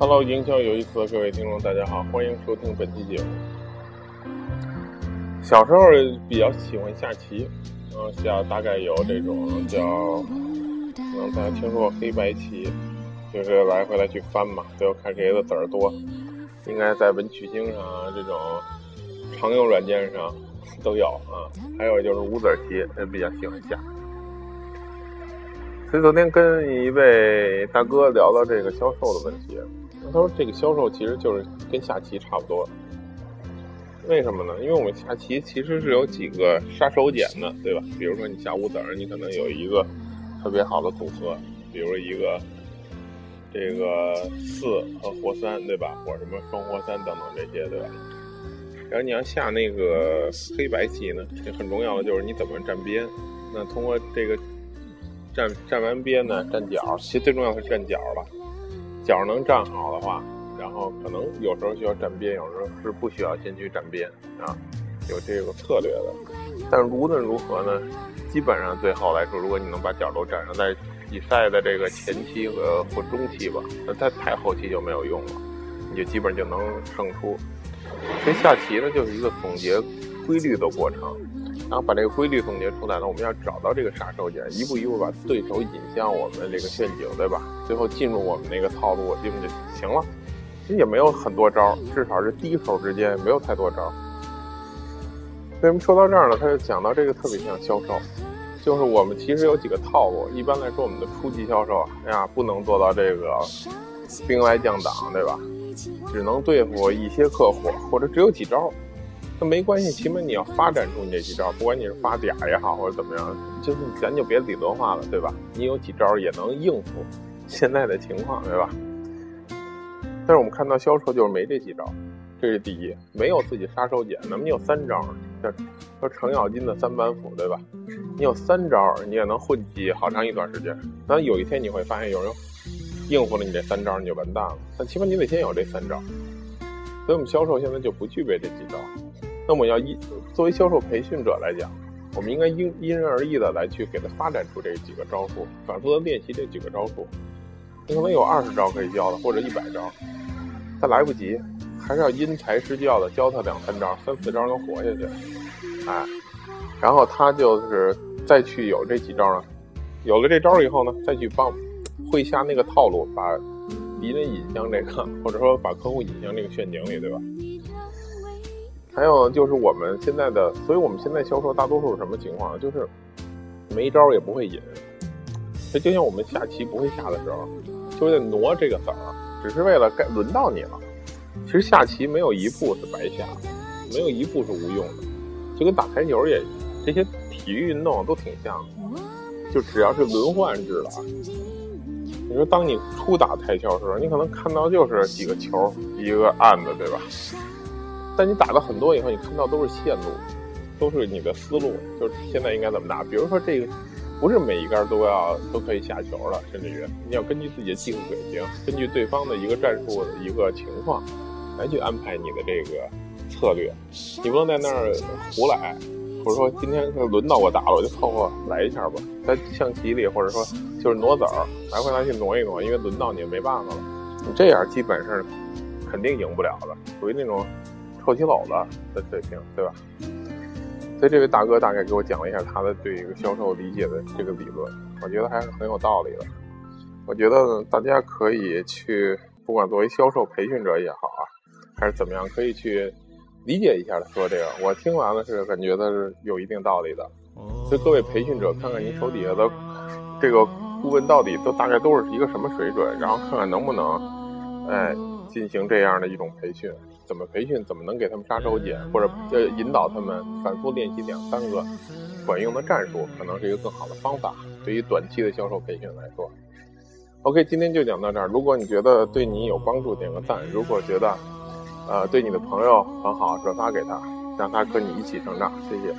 Hello，营销有意思的各位听众，大家好，欢迎收听本期节目。小时候比较喜欢下棋，嗯，下大概有这种叫，嗯，大家听说过黑白棋，就是来回来去翻嘛，最后看谁的子儿多。应该在文曲星上啊，这种常用软件上都有啊。还有就是五子棋，也比较喜欢下。所以昨天跟一位大哥聊到这个销售的问题，他说这个销售其实就是跟下棋差不多。为什么呢？因为我们下棋其实是有几个杀手锏的，对吧？比如说你下五子，你可能有一个特别好的组合，比如一个这个四和活三，对吧？或者什么双活三等等这些，对吧？然后你要下那个黑白棋呢，很重要的就是你怎么站边。那通过这个。站站完边呢，站角，其实最重要是站角吧。脚能站好的话，然后可能有时候需要站边，有时候是不需要先去站边啊，有这个策略的。但无论如何呢，基本上最后来说，如果你能把脚都站上，在比赛的这个前期和或中期吧，那在太后期就没有用了，你就基本就能胜出。所以下棋呢，就是一个总结规律的过程。然后把这个规律总结出来呢，我们要找到这个杀手锏，一步一步把对手引向我们这个陷阱，对吧？最后进入我们那个套路，基本就行了。其实也没有很多招，至少是低手之间没有太多招。为什么说到这儿呢？他就讲到这个特别像销售，就是我们其实有几个套路。一般来说，我们的初级销售啊，哎呀，不能做到这个兵来将挡，对吧？只能对付一些客户，或者只有几招。那没关系，起码你要发展出你这几招，不管你是发嗲也好，或者怎么样，就是咱就别理论化了，对吧？你有几招也能应付现在的情况，对吧？但是我们看到销售就是没这几招，这是第一，没有自己杀手锏。那么你有三招，叫叫程咬金的三板斧，对吧？你有三招，你也能混迹好长一段时间。但有一天你会发现，有人应付了你这三招，你就完蛋了。但起码你得先有这三招。所以我们销售现在就不具备这几招。那么要因作为销售培训者来讲，我们应该因因人而异的来去给他发展出这几个招数，反复的练习这几个招数。你可能有二十招可以教的，或者一百招，他来不及，还是要因材施教的教他两三招、三四招能活下去。哎，然后他就是再去有这几招呢，有了这招以后呢，再去帮会下那个套路，把敌人引向这个，或者说把客户引向这个陷阱里，对吧？还有就是我们现在的，所以我们现在销售大多数是什么情况？就是没招也不会引。这就像我们下棋不会下的时候，就是在挪这个子儿，只是为了该轮到你了。其实下棋没有一步是白下，没有一步是无用的。就跟打台球也，这些体育运动都挺像的。就只要是轮换制的，你说当你初打台球的时候，你可能看到就是几个球，一个案子，对吧？但你打了很多以后，你看到都是线路，都是你的思路，就是现在应该怎么打。比如说这个，不是每一杆都要都可以下球了，甚至于你要根据自己的技术水平，根据对方的一个战术的一个情况，来去安排你的这个策略。你不能在那儿胡来，或者说今天轮到我打了，我就凑合来一下吧。在象棋里，或者说就是挪子儿，来回来去挪一挪，因为轮到你没办法了。你这样基本上肯定赢不了的，属于那种。臭棋篓子的水平，对吧？所以这位大哥大概给我讲了一下他的对一个销售理解的这个理论，我觉得还是很有道理的。我觉得大家可以去，不管作为销售培训者也好啊，还是怎么样，可以去理解一下他说这个。我听完了是感觉的是有一定道理的。所以各位培训者，看看您手底下的这个顾问到底都大概都是一个什么水准，然后看看能不能，哎。进行这样的一种培训，怎么培训？怎么能给他们杀手锏，或者呃引导他们反复练习两三个管用的战术，可能是一个更好的方法。对于短期的销售培训来说，OK，今天就讲到这儿。如果你觉得对你有帮助，点个赞；如果觉得呃对你的朋友很好，转发给他，让他和你一起成长。谢谢。